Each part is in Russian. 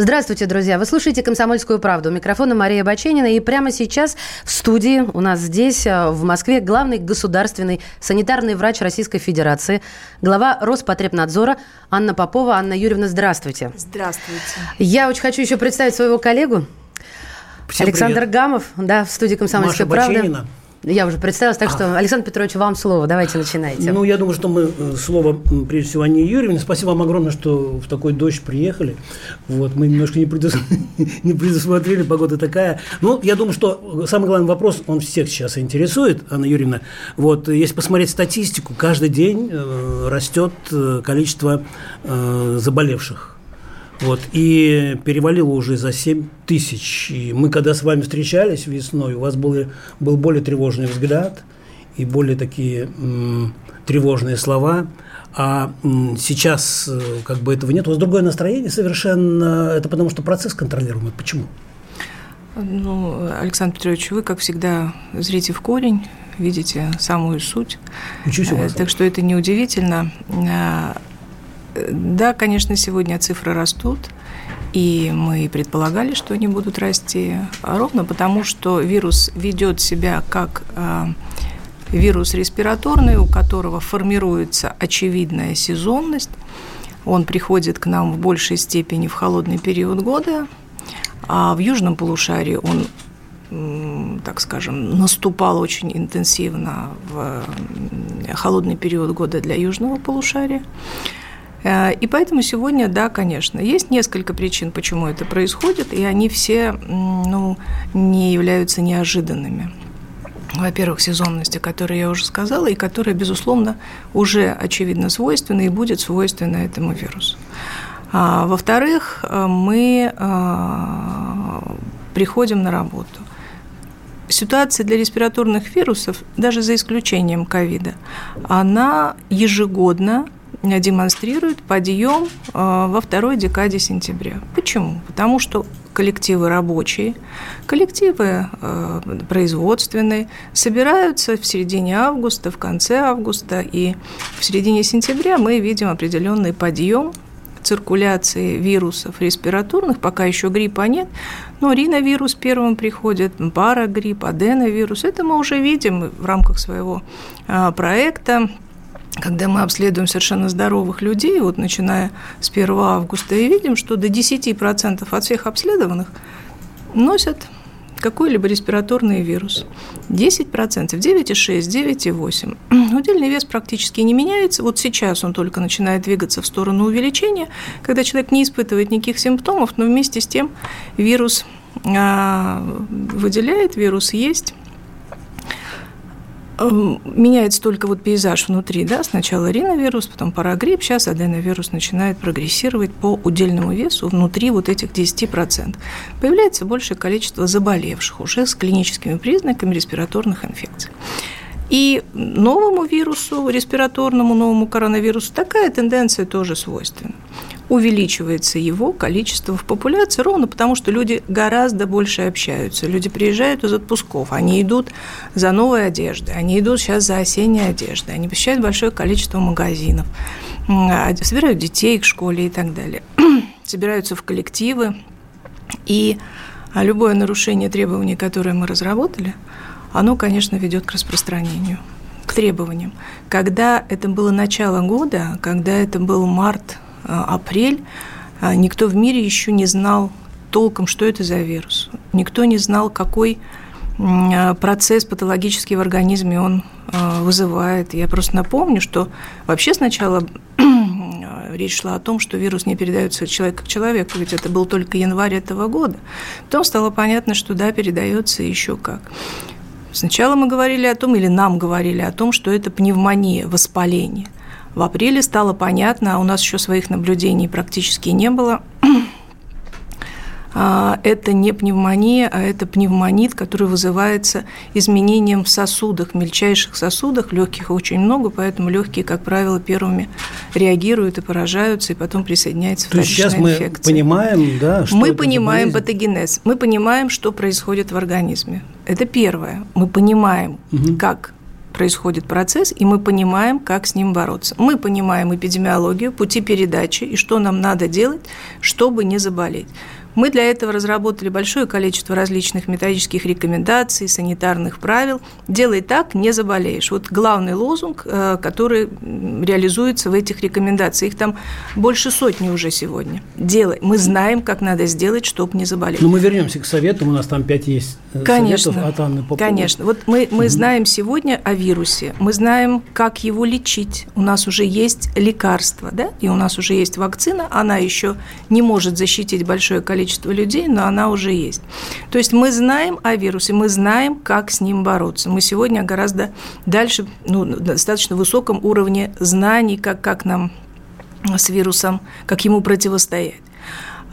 Здравствуйте, друзья. Вы слушаете «Комсомольскую правду». У микрофона Мария Баченина. И прямо сейчас в студии у нас здесь, э, в Москве, главный государственный санитарный врач Российской Федерации, глава Роспотребнадзора Анна Попова. Анна Юрьевна, здравствуйте. Здравствуйте. Я очень хочу еще представить своего коллегу. Всем Александр привет. Гамов, да, в студии «Комсомольской Маша правды». Баченина. Я уже представилась, так что, Александр Петрович, вам слово. Давайте начинайте. Ну, я думаю, что мы э, слово, прежде всего, Анне Юрьевне. Спасибо вам огромное, что в такой дождь приехали. Вот, мы немножко не, предус- не предусмотрели, погода такая. Ну, я думаю, что самый главный вопрос, он всех сейчас интересует, Анна Юрьевна. Вот, если посмотреть статистику, каждый день э, растет э, количество э, заболевших. Вот, и перевалило уже за 7 тысяч. И мы, когда с вами встречались весной, у вас был, был более тревожный взгляд и более такие м, тревожные слова. А м, сейчас э, как бы этого нет. У вас другое настроение совершенно. Это потому, что процесс контролируемый. Почему? Ну, Александр Петрович, вы, как всегда, зрите в корень, видите самую суть. Учусь у Э, вас. Так что это неудивительно. Да, конечно, сегодня цифры растут, и мы предполагали, что они будут расти а ровно потому, что вирус ведет себя как э, вирус респираторный, у которого формируется очевидная сезонность. Он приходит к нам в большей степени в холодный период года, а в южном полушарии он, так скажем, наступал очень интенсивно в холодный период года для южного полушария. Э, И поэтому сегодня, да, конечно, есть несколько причин, почему это происходит, и они все ну, не являются неожиданными. Во-первых, сезонность, о которой я уже сказала, и которая, безусловно, уже очевидно свойственна и будет свойственна этому вирусу. А, во-вторых, э, мы а, приходим на работу. Ситуация для респираторных вирусов, даже за исключением ковида, она ежегодно демонстрирует подъем э, во второй декаде сентября. Почему? Потому что коллективы рабочие, коллективы э, производственные собираются в середине августа, в конце августа, и в середине сентября мы видим определенный подъем циркуляции вирусов респираторных, пока еще гриппа нет, но риновирус первым приходит, парагрипп, аденовирус, это мы уже видим в рамках своего а, проекта, когда мы обследуем совершенно здоровых людей, вот начиная с 1 августа, и видим, что до 10% от всех обследованных носят какой-либо респираторный вирус. 10%, 9,6, 9,8. Удельный вес практически не меняется. Вот сейчас он только начинает двигаться в сторону увеличения, когда человек не испытывает никаких симптомов, но вместе с тем вирус а, выделяет, вирус есть. Эм, Меняется только вот пейзаж внутри, да, сначала риновирус, потом парагрипп, сейчас аденовирус начинает прогрессировать по удельному весу внутри вот этих 10%. Появляется большее количество заболевших уже с клиническими признаками респираторных инфекций. И новому вирусу, респираторному новому коронавирусу, такая тенденция тоже свойственна. Увеличивается его количество в популяции ровно потому, что люди гораздо больше общаются. Люди приезжают из отпусков, они идут за новой одеждой, они идут сейчас за осенней одеждой, они посещают большое количество магазинов, м, собирают детей к школе и так далее. Собираются в коллективы, и а, любое нарушение требований, которые мы разработали, оно, конечно, ведет к распространению, к требованиям. Когда это было начало года, когда это был март, а, апрель, а, никто в мире еще не знал толком, что это за вирус. Никто не знал, какой а, процесс патологический в организме он вызывает. Я просто напомню, что вообще сначала речь шла о том, что вирус не передается от человека к человеку, ведь это был только январь этого года. Потом стало понятно, что да, передается еще как. Сначала мы говорили о том, или нам говорили о том, что это пневмония, воспаление. В апреле стало понятно, а у нас еще своих наблюдений практически не было, а, это не пневмония, а это пневмонит, который вызывается изменением в сосудах, мельчайших сосудах. Легких очень много, поэтому легкие, как правило, первыми реагируют и поражаются, и потом присоединяется То есть сейчас мы инфекция. понимаем, да, что Мы понимаем патогенез, мы понимаем, что происходит в организме. Это первое. Мы понимаем, угу. как происходит процесс, и мы понимаем, как с ним бороться. Мы понимаем эпидемиологию, пути передачи и что нам надо делать, чтобы не заболеть. Мы для этого разработали большое количество различных методических рекомендаций, санитарных правил. Делай так, не заболеешь. Вот главный лозунг, э, который реализуется в этих рекомендациях. Их там больше сотни уже сегодня. Делай. Мы знаем, как надо сделать, чтобы не заболеть. Но ну, мы вернемся к советам. У нас там пять есть э, конечно, советов от Анны Поповой. Конечно. Вот мы, мы угу. знаем сегодня о вирусе. Мы знаем, как его лечить. У нас уже есть лекарства, да? И у нас уже есть вакцина. Она еще не может защитить большое количество количество людей, но она уже есть. То есть мы знаем о вирусе, мы знаем, как с ним бороться. Мы сегодня гораздо дальше, ну, достаточно высоком уровне знаний, как, как нам с вирусом, как ему противостоять.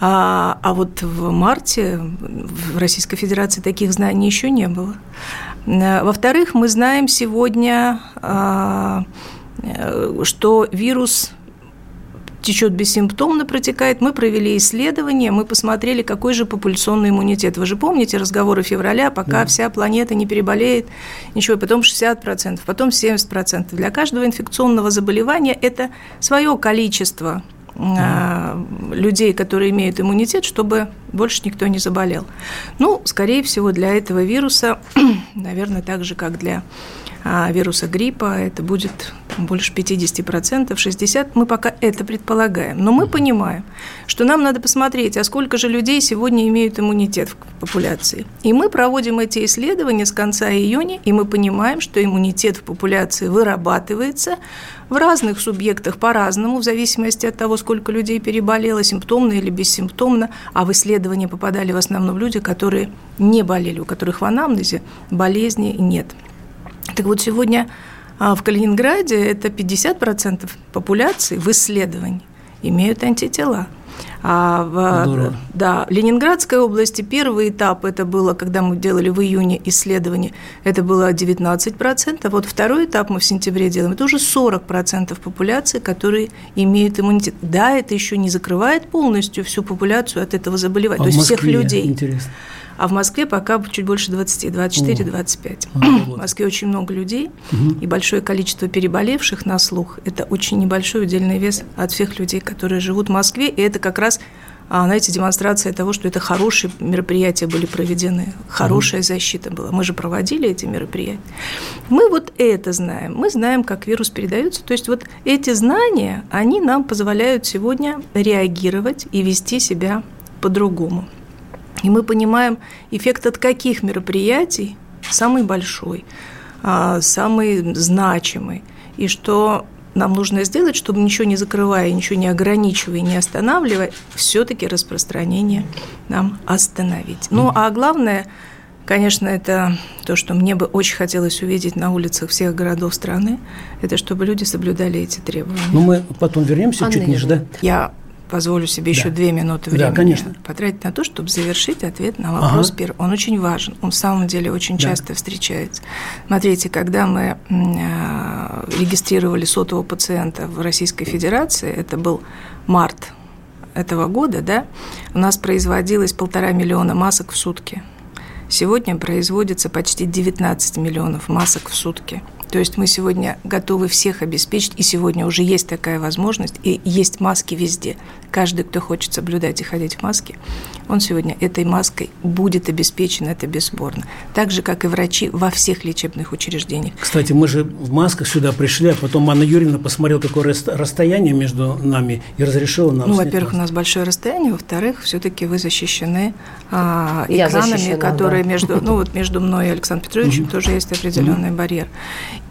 А, а вот в марте в Российской Федерации таких знаний еще не было. Во-вторых, мы знаем сегодня, а, э, что вирус течет бессимптомно, протекает. Мы провели исследование, мы посмотрели, какой же популяционный иммунитет. Вы же помните разговоры февраля, пока да. вся планета не переболеет, ничего, потом 60%, потом 70%. Для каждого инфекционного заболевания это свое количество. Людей, которые имеют иммунитет, чтобы больше никто не заболел. Ну, скорее всего, для этого вируса, наверное, так же, как для а вируса гриппа это будет больше 50%, 60%. Мы пока это предполагаем. Но мы понимаем, что нам надо посмотреть, а сколько же людей сегодня имеют иммунитет в популяции. И мы проводим эти исследования с конца июня, и мы понимаем, что иммунитет в популяции вырабатывается в разных субъектах по-разному, в зависимости от того, сколько людей переболело, симптомно или бессимптомно, а в исследования попадали в основном люди, которые не болели, у которых в анамнезе болезни нет. Так вот, сегодня а, в Калининграде это 50% популяции в исследовании имеют антитела. А в да, Ленинградской области первый этап это было, когда мы делали в июне исследование, это было 19%, а вот второй этап мы в сентябре делаем, это уже 40% популяции, которые имеют иммунитет. Да, это еще не закрывает полностью всю популяцию от этого заболевания, а то есть всех людей. Интересно а в Москве пока чуть больше 20, 24-25. А, в Москве очень много людей, угу. и большое количество переболевших на слух – это очень небольшой удельный вес от всех людей, которые живут в Москве, и это как раз а, знаете, демонстрация того, что это хорошие мероприятия были проведены, хорошая mm защита была. Мы же проводили эти мероприятия. Мы вот это знаем. Мы знаем, как вирус передается. То есть вот эти знания, они нам позволяют сегодня реагировать и вести себя по-другому. И мы понимаем, эффект от каких мероприятий самый большой, а, самый значимый, и что нам нужно сделать, чтобы ничего не закрывая, ничего не ограничивая, не останавливая, все-таки распространение нам остановить. Ну, а главное, конечно, это то, что мне бы очень хотелось увидеть на улицах всех городов страны, это чтобы люди соблюдали эти требования. Ну, мы потом вернемся Анна чуть ниже, да? Я позволю себе да. еще две минуты времени да, конечно. потратить на то, чтобы завершить ответ на вопрос ага. первый. Он очень важен, он в самом деле очень да. часто встречается. Смотрите, когда мы э, регистрировали сотого пациента в Российской Федерации, это был март этого года, да, у нас производилось полтора миллиона масок в сутки. Сегодня производится почти 19 миллионов масок в сутки. То есть мы сегодня готовы всех обеспечить, и сегодня уже есть такая возможность, и есть маски везде. Каждый, кто хочет соблюдать и ходить в маске, он сегодня этой маской будет обеспечен, это бесспорно. Так же, как и врачи во всех лечебных учреждениях. Кстати, мы же в масках сюда пришли, а потом Анна Юрьевна посмотрела, какое расстояние между нами и разрешила нам Ну, во-первых, у нас большое расстояние, во-вторых, все-таки вы защищены а, экранами, которые да. между, ну, вот между мной и Александром Петровичем тоже есть определенный барьер.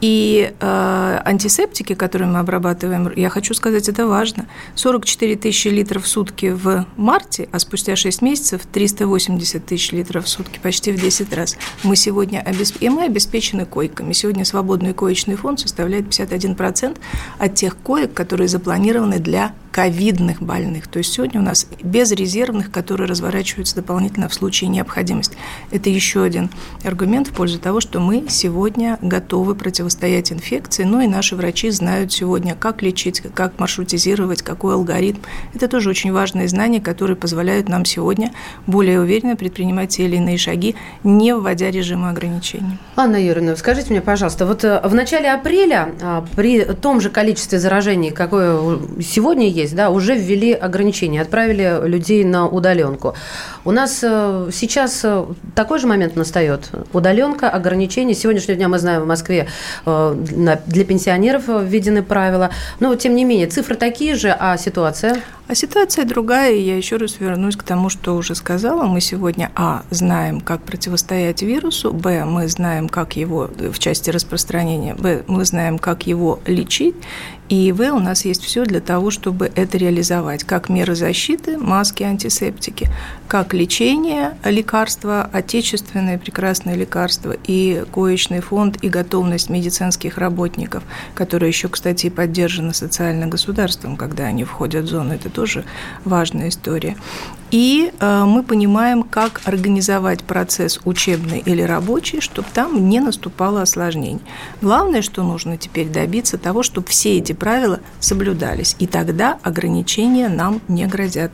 И э, антисептики, которые мы обрабатываем, я хочу сказать, это важно. 44 тысячи литров в сутки в марте, а спустя 6 месяцев 380 тысяч литров в сутки, почти в 10 раз. Мы сегодня обесп... и мы обеспечены койками. Сегодня свободный коечный фонд составляет 51% от тех коек, которые запланированы для ковидных больных. То есть сегодня у нас без резервных, которые разворачиваются дополнительно в случае необходимости. Это еще один аргумент в пользу того, что мы сегодня готовы противостоять инфекции, ну и наши врачи знают сегодня, как лечить, как маршрутизировать, какой алгоритм. Это тоже очень важные знания, которые позволяют нам сегодня более уверенно предпринимать те или иные шаги, не вводя режима ограничений. Анна Юрьевна, скажите мне, пожалуйста, вот э, в начале апреля а, при том же количестве заражений, какое сегодня есть, да, уже ввели ограничения, отправили людей на удаленку. У нас э, сейчас э, такой же момент настает. Удаленка, ограничения. Сегодняшнего дня мы знаем в Москве для пенсионеров введены правила. Но, тем не менее, цифры такие же, а ситуация? А ситуация другая, и я еще раз вернусь к тому, что уже сказала. Мы сегодня, а, знаем, как противостоять вирусу, б, мы знаем, как его в части распространения, б, мы знаем, как его лечить, и В у нас есть все для того, чтобы это реализовать. Как меры защиты, маски, антисептики, как лечение, лекарства, отечественные прекрасные лекарства и коечный фонд и готовность медицинских работников, которая еще, кстати, поддержана социальным государством, когда они входят в зону. Это тоже важная история. И э, мы понимаем, как организовать процесс учебный или рабочий, чтобы там не наступало осложнений. Главное, что нужно теперь добиться того, чтобы все эти правила соблюдались. И тогда ограничения нам не грозят.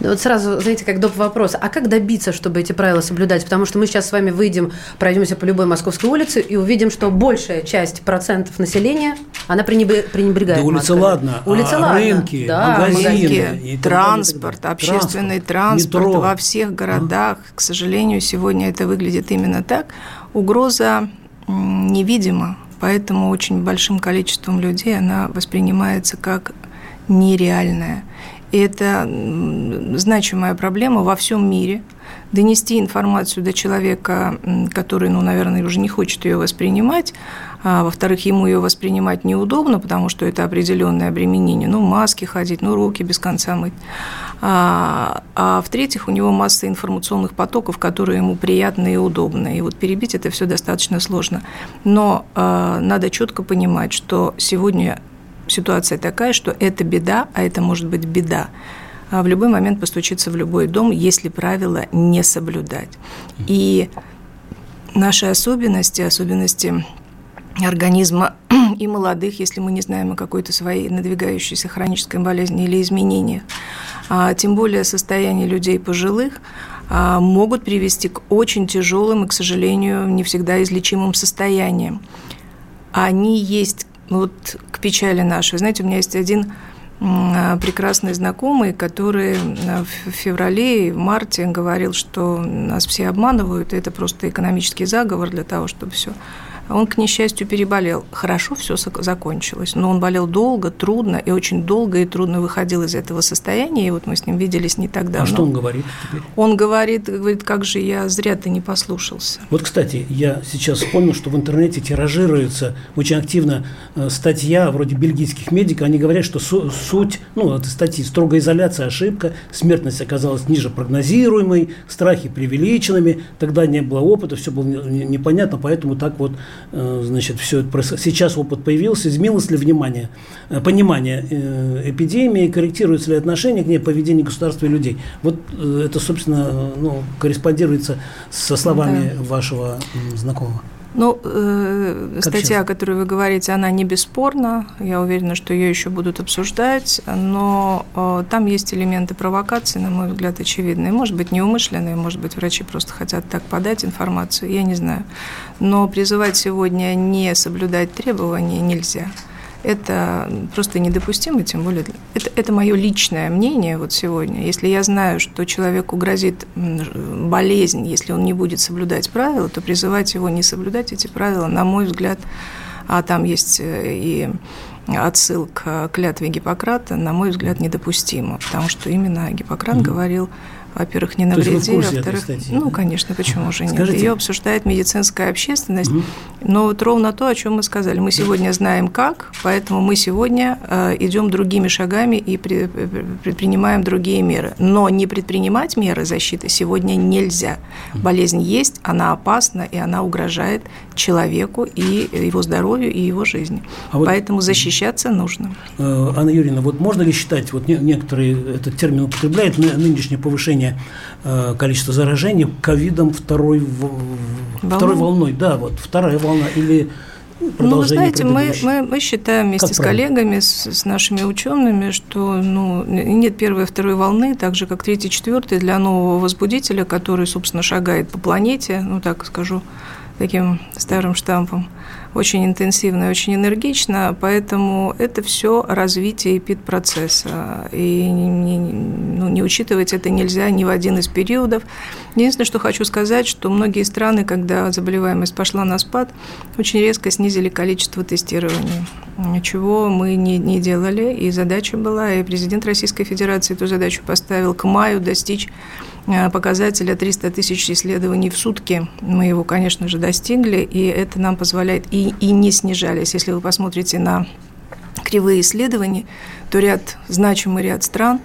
Да вот сразу, знаете, как доп. вопрос. А как добиться, чтобы эти правила соблюдать? Потому что мы сейчас с вами выйдем, пройдемся по любой московской улице и увидим, что большая часть процентов населения, она пренебрегает Да улица масками. ладно, улица а ладно. рынки, да, магазины, магазины, транспорт, далее, общественный транспорт, метро. во всех городах. А? К сожалению, сегодня это выглядит именно так. Угроза невидима, поэтому очень большим количеством людей она воспринимается как нереальная. И это значимая проблема во всем мире. Донести информацию до человека, который, ну, наверное, уже не хочет ее воспринимать, а, во-вторых, ему ее воспринимать неудобно, потому что это определенное обременение, ну, маски ходить, ну, руки без конца мыть. А, а в-третьих, у него масса информационных потоков, которые ему приятны и удобны. И вот перебить это все достаточно сложно. Но а, надо четко понимать, что сегодня ситуация такая, что это беда, а это может быть беда а в любой момент постучиться в любой дом, если правила не соблюдать. И наши особенности, особенности организма и молодых, если мы не знаем о какой-то своей надвигающейся хронической болезни или изменениях, а тем более состояние людей пожилых, а, могут привести к очень тяжелым и, к сожалению, не всегда излечимым состояниям. Они есть вот к печали нашей. Знаете, у меня есть один а, прекрасный знакомый, который в феврале и в марте говорил, что нас все обманывают, и это просто экономический заговор для того, чтобы все он, к несчастью, переболел. Хорошо все закончилось, но он болел долго, трудно, и очень долго и трудно выходил из этого состояния. И вот мы с ним виделись не так давно. А что он говорит теперь? Он говорит, говорит, как же я зря ты не послушался. Вот, кстати, я сейчас вспомнил, что в интернете тиражируется очень активно э, статья вроде бельгийских медиков. Они говорят, что суть, ну, этой статьи строгая изоляция, ошибка, смертность оказалась ниже прогнозируемой, страхи преувеличенными, тогда не было опыта, все было непонятно, поэтому так вот значит, все это происходит. Сейчас опыт появился, изменилось ли внимание, э, понимание э, эпидемии, корректируется ли отношение к ней, поведение государства и людей. Вот это, собственно, ну, корреспондируется со словами да. вашего знакомого. Ну, э, статья, сейчас? о которой вы говорите, она не бесспорна. Я уверена, что ее еще будут обсуждать, но э, там есть элементы провокации, на мой взгляд, очевидные. Может быть, неумышленные, может быть, врачи просто хотят так подать информацию, я не знаю. Но призывать сегодня не соблюдать требования нельзя это просто недопустимо, тем более это, это мое личное мнение вот сегодня. Если я знаю, что человеку грозит болезнь, если он не будет соблюдать правила, то призывать его не соблюдать эти правила, на мой взгляд, а там есть э, и отсыл к клятве Гиппократа, на мой взгляд, недопустимо, потому что именно Гиппократ mm-hmm. говорил во-первых, не навреди, во-вторых, ну, конечно, почему же нет? Скажите. Ее обсуждает медицинская общественность, угу. но вот ровно то, о чем мы сказали. Мы сегодня знаем как, поэтому мы сегодня э, идем другими шагами и предпринимаем другие меры. Но не предпринимать меры защиты сегодня нельзя. Болезнь есть, она опасна, и она угрожает человеку и его здоровью, и его жизни. А вот, поэтому защищаться нужно. Э, Анна Юрьевна, вот можно ли считать, вот некоторые этот термин употребляют, нынешнее повышение э, количества заражений ковидом второй, Волну? второй волной. Да, вот вторая волна или ну, вы знаете, мы, мы, мы считаем вместе как с коллегами, с, с нашими учеными, что ну, нет первой и второй волны, так же, как третьей, четвертой, для нового возбудителя, который, собственно, шагает по планете, ну, так скажу, таким старым штампом очень интенсивно и очень энергично, поэтому это все развитие эпид-процесса. И не, ну, не учитывать это нельзя ни в один из периодов. Единственное, что хочу сказать, что многие страны, когда заболеваемость пошла на спад, очень резко снизили количество тестирования, чего мы не, не делали. И задача была, и президент Российской Федерации эту задачу поставил к маю достичь показателя 300 тысяч исследований в сутки. Мы его, конечно же, достигли, и это нам позволяет, и, и не снижались. Если вы посмотрите на кривые исследования, то ряд, значимый ряд стран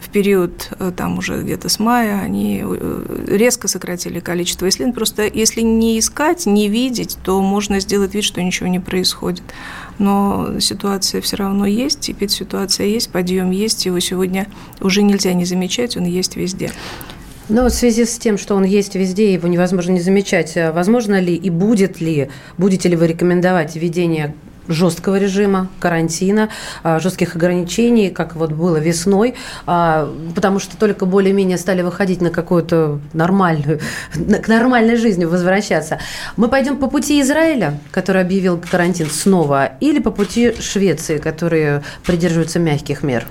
в период э, там уже где-то с мая они э, резко сократили количество исследований. Просто если не искать, не видеть, то можно сделать вид, что ничего не происходит. Но ситуация все равно есть, теперь ситуация есть, подъем есть, его сегодня уже нельзя не замечать, он есть везде. Но в связи с тем, что он есть везде, его невозможно не замечать, э, возможно ли и будет ли, будете ли вы рекомендовать введение жесткого режима, карантина, э, жестких ограничений, как вот было весной, а, потому что только более-менее стали выходить на какую-то нормальную, к нормальной жизни возвращаться. Мы пойдем по пути Израиля, который объявил карантин снова, или по пути Швеции, которые придерживаются мягких мер?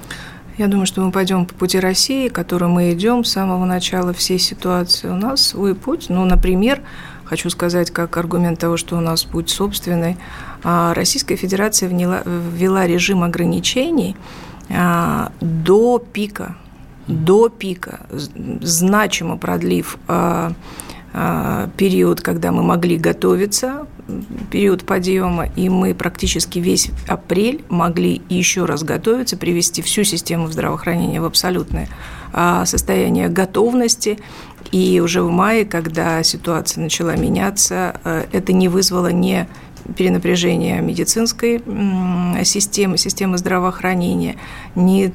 Я думаю, что мы пойдем по пути России, которым мы идем с самого начала всей ситуации. У нас свой путь. Ну, например, хочу сказать, как аргумент того, что у нас путь собственный. А, Российская Федерация ввела, ввела режим ограничений а, до пика, до пика, значимо продлив а, период, когда мы могли готовиться период подъема, и мы практически весь апрель могли еще раз готовиться, привести всю систему здравоохранения в абсолютное а, состояние готовности. И уже в мае, когда ситуация начала меняться, э, это не вызвало ни перенапряжения медицинской системы, системы здравоохранения, ни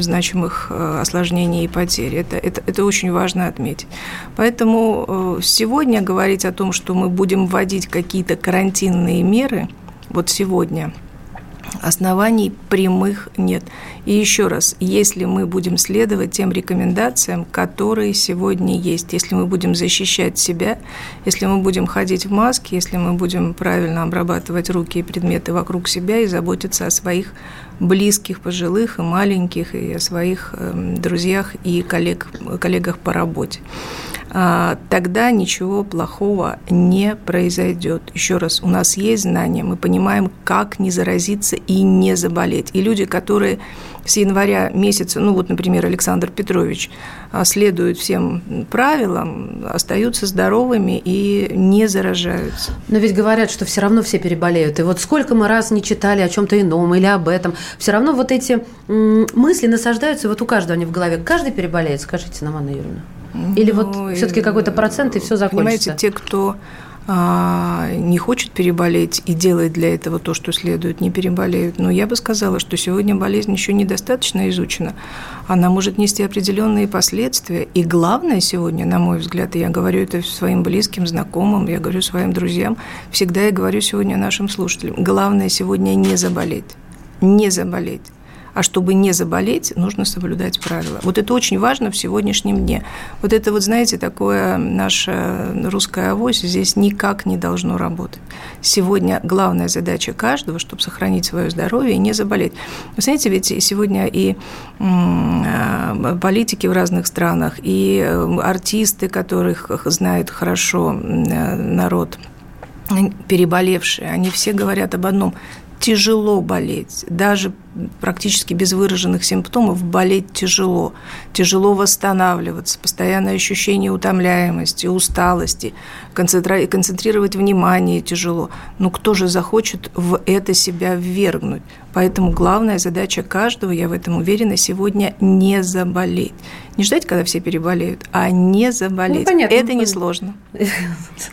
значимых э, осложнений и потерь. Это, это, это очень важно отметить. Поэтому э, сегодня говорить о том, что мы будем вводить какие-то карантинные меры, вот сегодня – оснований прямых нет. И еще раз, если мы будем следовать тем рекомендациям, которые сегодня есть, если мы будем защищать себя, если мы будем ходить в маске, если мы будем правильно обрабатывать руки и предметы вокруг себя и заботиться о своих близких, пожилых и маленьких, и о своих эм, друзьях и коллег, коллегах по работе. А, тогда ничего плохого не произойдет. Еще раз, у нас есть знания, мы понимаем, как не заразиться и не заболеть. И люди, которые с января месяца, ну вот, например, Александр Петрович, а, следуют всем правилам, остаются здоровыми и не заражаются. Но ведь говорят, что все равно все переболеют. И вот сколько мы раз не читали о чем-то ином или об этом, все равно вот эти мысли насаждаются, вот у каждого они в голове. Каждый переболеет, скажите нам, Анна Юрьевна. Или ну, вот все-таки какой-то процент, и все закончится? Понимаете, те, кто а, не хочет переболеть и делает для этого то, что следует, не переболеют. Но я бы сказала, что сегодня болезнь еще недостаточно изучена. Она может нести определенные последствия. И главное сегодня, на мой взгляд, и я говорю это своим близким, знакомым, я говорю своим друзьям, всегда я говорю сегодня нашим слушателям, главное сегодня не заболеть. Не заболеть. А чтобы не заболеть, нужно соблюдать правила. Вот это очень важно в сегодняшнем дне. Вот это вот, знаете, такое наша русская авось здесь никак не должно работать. Сегодня главная задача каждого, чтобы сохранить свое здоровье и не заболеть. Вы знаете, ведь сегодня и а, политики в разных странах, и э, артисты, которых знает хорошо народ, переболевшие, они все говорят об одном тяжело болеть, даже практически без выраженных симптомов болеть тяжело, тяжело восстанавливаться, постоянное ощущение утомляемости, усталости, концентри- концентрировать внимание тяжело. Ну кто же захочет в это себя ввергнуть? Поэтому главная задача каждого, я в этом уверена, сегодня не заболеть. Не ждать, когда все переболеют, а не заболеть. Ну, понятно, это несложно.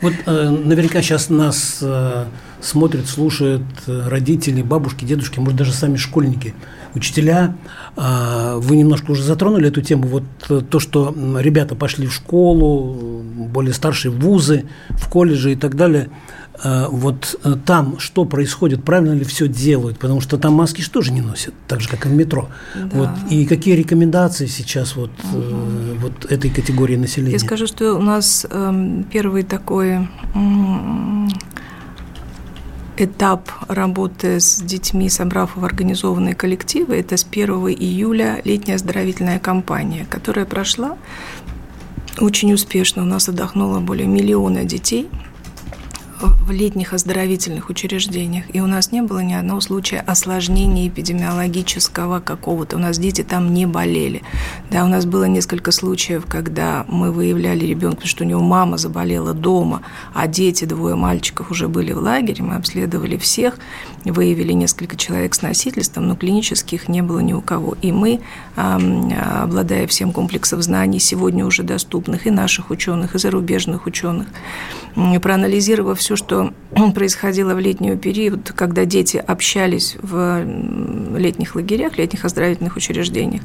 Вот э, наверняка сейчас нас э, смотрят, слушают э, родители, бабушки, дедушки, может, даже сами школьники, учителя. Э, вы немножко уже затронули эту тему. Вот э, то, что ребята пошли в школу, более старшие вузы, в колледжи и так далее – Э, вот э, там что происходит, правильно ли все делают, потому что там маски же тоже не носят, так же, как и в метро. Да. Вот, и какие рекомендации сейчас вот, угу. вот этой категории населения? Я скажу, что у нас э, первый такой этап работы с детьми, собрав в организованные коллективы, это с 1 июля летняя оздоровительная кампания, которая прошла очень успешно. У нас отдохнуло более миллиона детей – в летних оздоровительных учреждениях, и у нас не было ни одного случая осложнения эпидемиологического какого-то. У нас дети там не болели. Да, у нас было несколько случаев, когда мы выявляли ребенка, что у него мама заболела дома, а дети, двое мальчиков уже были в лагере, мы обследовали всех, выявили несколько человек с носительством, но клинических не было ни у кого. И мы, обладая всем комплексом знаний, сегодня уже доступных и наших ученых, и зарубежных ученых, проанализировав все, что происходило в летний период, когда дети общались в летних лагерях, летних оздоровительных учреждениях,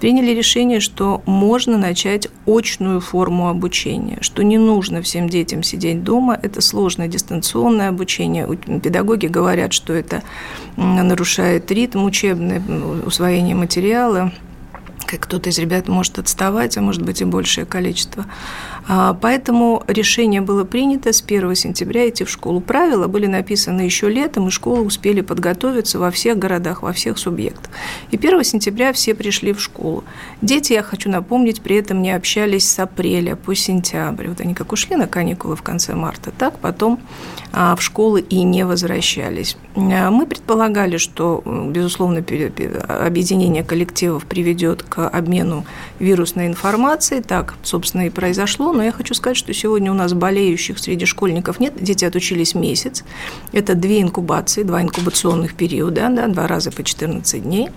приняли решение, что можно начать очную форму обучения, что не нужно всем детям сидеть дома, это сложное дистанционное обучение. Педагоги говорят, что это нарушает ритм учебный, усвоение материала, как кто-то из ребят может отставать, а может быть и большее количество. А, поэтому решение было принято с 1 сентября идти в школу. Правила были написаны еще летом, и школы успели подготовиться во всех городах, во всех субъектах. И 1 сентября все пришли в школу. Дети, я хочу напомнить, при этом не общались с апреля по сентябрь. Вот они как ушли на каникулы в конце марта, так потом а, в школы и не возвращались. А, мы предполагали, что, безусловно, объединение коллективов приведет к обмену вирусной информацией. Так, собственно, и произошло но я хочу сказать, что сегодня у нас болеющих среди школьников нет. Дети отучились месяц. Это две инкубации, два инкубационных периода, да, два раза по 14 дней.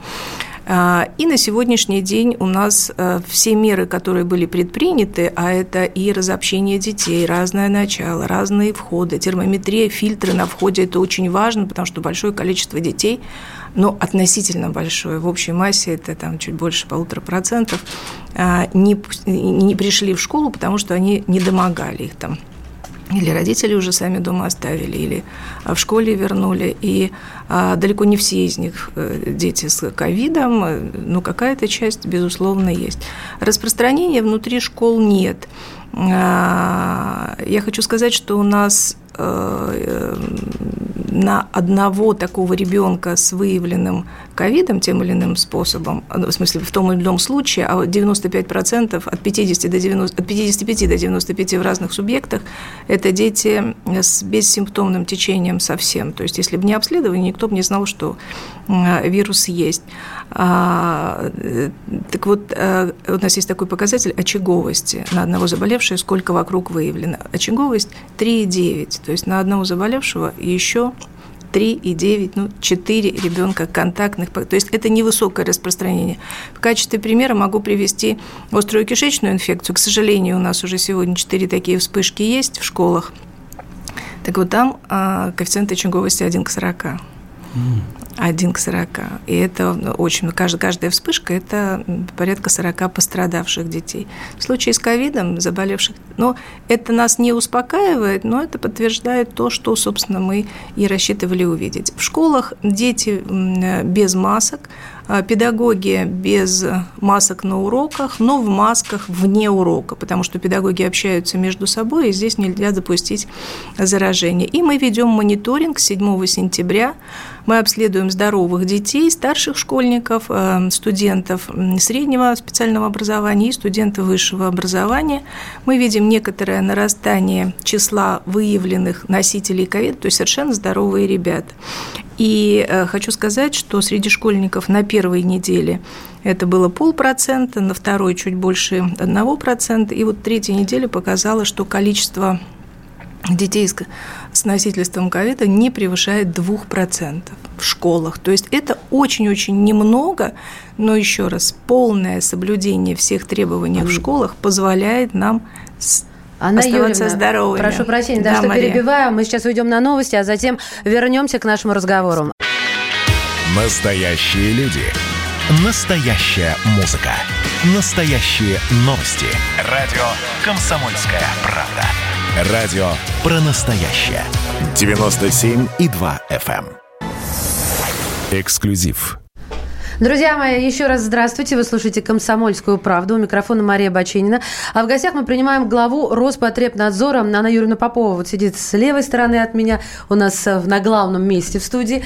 А, и на сегодняшний день у нас э, все меры, которые были предприняты, а это и разобщение детей, разное начало, разные входы, термометрия, фильтры на входе, это очень важно, потому что большое количество детей, но относительно большое, в общей массе это там чуть больше полутора процентов, а, не, не пришли в школу, потому что они не домогали их там или родители уже сами дома оставили, или а, в школе вернули. И а, далеко не все из них э, дети с ковидом, э, но какая-то часть, безусловно, есть. Распространения внутри школ нет. А, я хочу сказать, что у нас э, на одного такого ребенка с выявленным ковидом тем или иным способом, ну, в смысле в том или ином случае, а 95% от, 50 до 90, от 55 до 95 в разных субъектах – это дети с бессимптомным течением совсем. То есть если бы не обследование, никто бы не знал, что вирус есть. А, так вот, э, у нас есть такой показатель очаговости на одного заболевшего, сколько вокруг выявлено. Очаговость 3,9, то есть на одного заболевшего еще 3,9, ну, 4 ребенка контактных. То есть это невысокое распространение. В качестве примера могу привести острую кишечную инфекцию. К сожалению, у нас уже сегодня 4 такие вспышки есть в школах. Так вот там а, коэффициент очаговости 1 к 40. 1 к 40. И это очень, каждая, каждая вспышка – это порядка 40 пострадавших детей. В случае с ковидом, заболевших, но это нас не успокаивает, но это подтверждает то, что, собственно, мы и рассчитывали увидеть. В школах дети без масок, а, педагоги без масок на уроках, но в масках вне урока, потому что педагоги общаются между собой, и здесь нельзя допустить заражение. И мы ведем мониторинг с 7 сентября Мы обследуем здоровых детей, старших школьников, э, студентов среднего специального образования и студентов высшего образования. Мы видим некоторое нарастание числа выявленных носителей ковида, то есть совершенно здоровые ребята. И э, хочу сказать, что среди школьников на первой неделе это было полпроцента, на второй чуть больше одного процента, и вот третья неделя показала, что количество детей с носительством ковида не превышает 2% в школах. То есть это очень-очень немного, но еще раз, полное соблюдение всех требований в школах позволяет нам Анна оставаться Юрьевна, здоровыми. Прошу прощения, да, да что Мария. перебиваю. Мы сейчас уйдем на новости, а затем вернемся к нашему разговору. Настоящие люди. Настоящая музыка. Настоящие новости. Радио «Комсомольская правда». Радио про настоящее. 97,2 FM. Эм. Эксклюзив. Друзья мои, еще раз здравствуйте. Вы слушаете «Комсомольскую правду». У микрофона Мария Баченина. А в гостях мы принимаем главу Роспотребнадзора Анна Юрьевна Попова. Вот сидит с левой стороны от меня, у нас э, на главном месте в студии.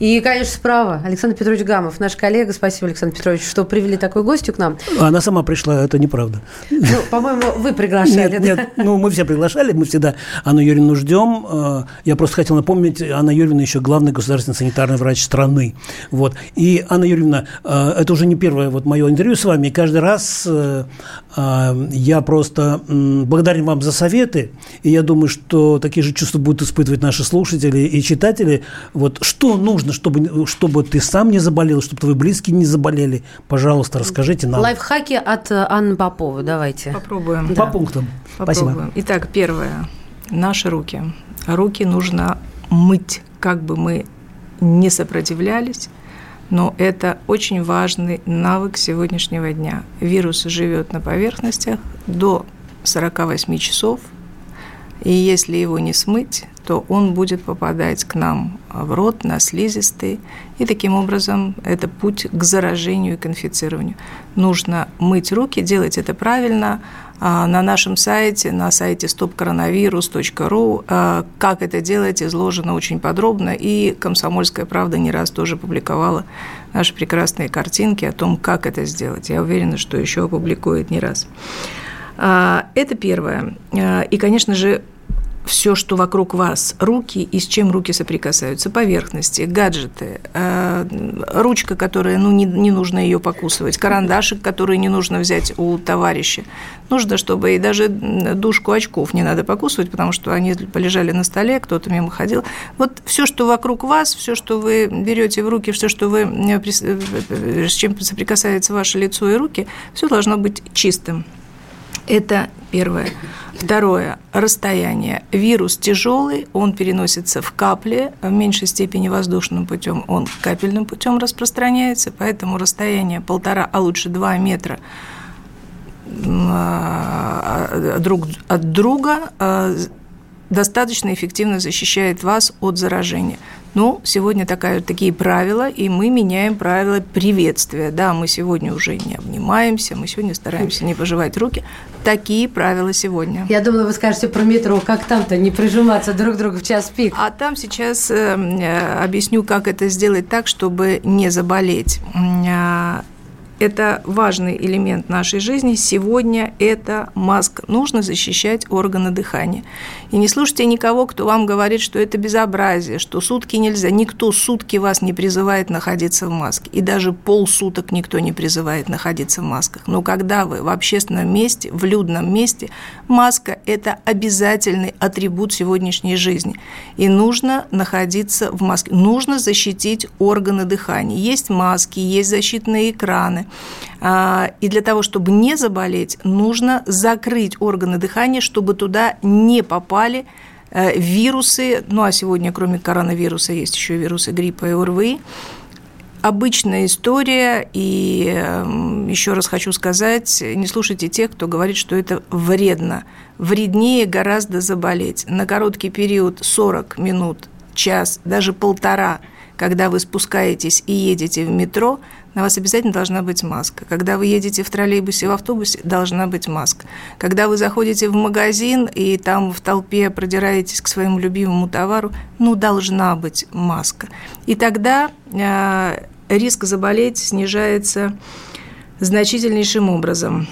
И, конечно, справа Александр Петрович Гамов, наш коллега. Спасибо, Александр Петрович, что привели такую гостью к нам. Она сама пришла, это неправда. Ну, по-моему, вы приглашали. Нет, нет, ну, мы все приглашали, мы всегда Анну Юрьевну ждем. Э, я просто хотел напомнить, Анна Юрьевна еще главный государственный санитарный врач страны. Вот. И Анна Юрьевна Юрьевна, э, это уже не первое вот мое интервью с вами. каждый раз э, э, я просто благодарен вам за советы. И я думаю, что такие же чувства будут испытывать наши слушатели и читатели. Вот что нужно, чтобы, чтобы ты сам не заболел, чтобы твои близкие не заболели? Пожалуйста, расскажите нам. Лайфхаки от Анны Поповой. Давайте. Попробуем. Да. По пунктам. Попробуем. Спасибо. Итак, первое. Наши руки. Руки нужно мыть, как бы мы не сопротивлялись, но это очень важный навык сегодняшнего дня. Вирус живет на поверхностях до 48 часов, и если его не смыть, то он будет попадать к нам в рот, на слизистые, и таким образом это путь к заражению и к инфицированию. Нужно мыть руки, делать это правильно. А, на нашем сайте, на сайте stopcoronavirus.ru, а, как это делать, изложено очень подробно, и «Комсомольская правда» не раз тоже публиковала наши прекрасные картинки о том, как это сделать. Я уверена, что еще опубликует не раз. А, это первое. И, конечно же, все, что вокруг вас, руки и с чем руки соприкасаются, поверхности, гаджеты, э, ручка, которая, ну, не, не нужно ее покусывать, карандашик, который не нужно взять у товарища. Нужно, чтобы и даже дужку очков не надо покусывать, потому что они полежали на столе, кто-то мимо ходил. Вот все, что вокруг вас, все, что вы берете в руки, все, что вы, э, э, с чем соприкасается ваше лицо и руки, все должно быть чистым. Это первое. Второе. Расстояние. Вирус тяжелый, он переносится в капле, в меньшей степени воздушным путем, он капельным путем распространяется, поэтому расстояние полтора, а лучше два метра а, друг от друга а, достаточно эффективно защищает вас от заражения. Ну, сегодня такая, такие правила, и мы меняем правила приветствия. Да, мы сегодня уже не обнимаемся, мы сегодня стараемся не пожевать руки. Такие правила сегодня. Я думала, вы скажете про метро, как там-то не прижиматься друг к другу в час пик. А там сейчас э, э объясню, как это сделать так, чтобы не заболеть. Это важный элемент нашей жизни. Сегодня это маска. Нужно защищать органы дыхания. И не слушайте никого, кто вам говорит, что это безобразие, что сутки нельзя. Никто сутки вас не призывает находиться в маске. И даже полсуток никто не призывает находиться в масках. Но когда вы в общественном месте, в людном месте, маска – это обязательный атрибут сегодняшней жизни. И нужно находиться в маске. Нужно защитить органы дыхания. Есть маски, есть защитные экраны. А, и для того, чтобы не заболеть, нужно закрыть органы дыхания, чтобы туда не попали э, вирусы, ну а сегодня кроме коронавируса есть еще вирусы гриппа и ОРВИ. Обычная история, и эм, еще раз хочу сказать, не слушайте тех, кто говорит, что это вредно. Вреднее гораздо заболеть. На короткий период 40 минут, час, даже полтора – когда вы спускаетесь и едете в метро, на вас обязательно должна быть маска. Когда вы едете в троллейбусе, в автобусе, должна быть маска. Когда вы заходите в магазин и там в толпе продираетесь к своему любимому товару, ну, должна быть маска. И тогда э, риск заболеть снижается значительнейшим образом.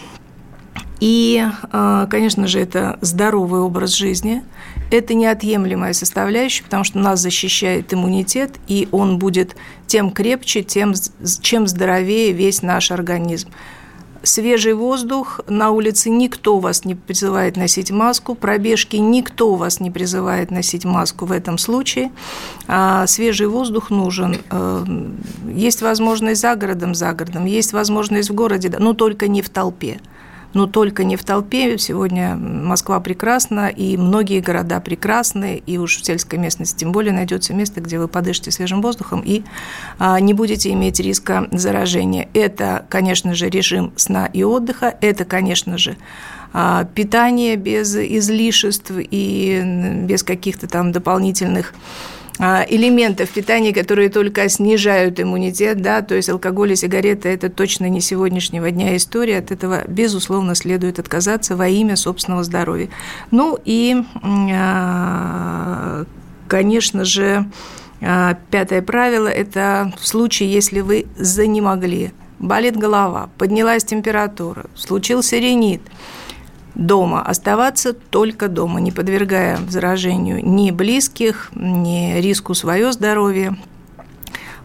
И, э, конечно же, это здоровый образ жизни – это неотъемлемая составляющая, потому что нас защищает иммунитет, и он будет тем крепче, тем, чем здоровее весь наш организм. Свежий воздух, на улице никто вас не призывает носить маску, пробежки никто вас не призывает носить маску в этом случае. А свежий воздух нужен. Э, есть возможность за городом, за городом, есть возможность в городе, но только не в толпе но только не в толпе. Сегодня Москва прекрасна, и многие города прекрасны, и уж в сельской местности тем более найдется место, где вы подышите свежим воздухом и а, не будете иметь риска заражения. Это, конечно же, режим сна и отдыха, это, конечно же, а, питание без излишеств и без каких-то там дополнительных элементов питания, которые только снижают иммунитет, да, то есть алкоголь и сигареты – это точно не сегодняшнего дня история, от этого, безусловно, следует отказаться во имя собственного здоровья. Ну и, а, конечно же, а, пятое правило – это в случае, если вы занемогли, болит голова, поднялась температура, случился ринит – дома, оставаться только дома, не подвергая заражению ни близких, ни риску свое здоровье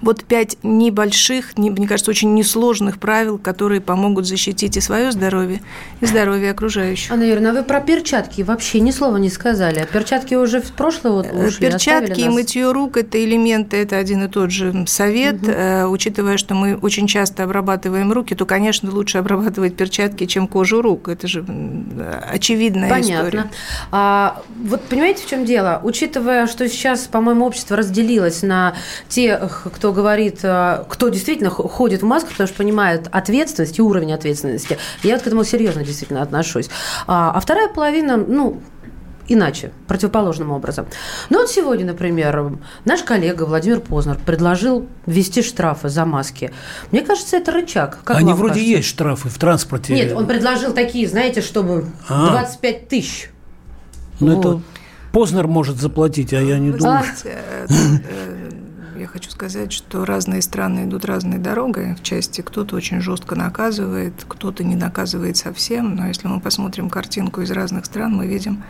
вот пять небольших, мне кажется, очень несложных правил, которые помогут защитить и свое здоровье, и здоровье окружающих. Анна Юрьевна, а вы про перчатки вообще ни слова не сказали. А перчатки уже в прошлое вот э, ушли, Перчатки и мытье рук – это элементы, это один и тот же совет. Угу. Учитывая, что мы очень часто обрабатываем руки, то, конечно, лучше обрабатывать перчатки, чем кожу рук. Это же очевидная Понятно. история. А, вот понимаете, в чем дело? Учитывая, что сейчас, по-моему, общество разделилось на тех, кто говорит, э, кто действительно ходит в масках, потому что понимает ответственность и уровень ответственности. Я вот к этому серьезно действительно отношусь. А, а вторая половина, ну, иначе, противоположным образом. Ну вот сегодня, например, наш коллега Владимир Познер предложил ввести штрафы за маски. Мне кажется, это рычаг. Как Они вроде кажется? есть штрафы в транспорте. Нет, он предложил такие, знаете, чтобы а. 25 тысяч. Ну вот. это Познер может заплатить, а я не думаю. Знаете, э, э, я хочу сказать, что разные страны идут разной дорогой. В части кто-то очень жестко наказывает, кто-то не наказывает совсем. Но если мы посмотрим картинку из разных стран, мы видим,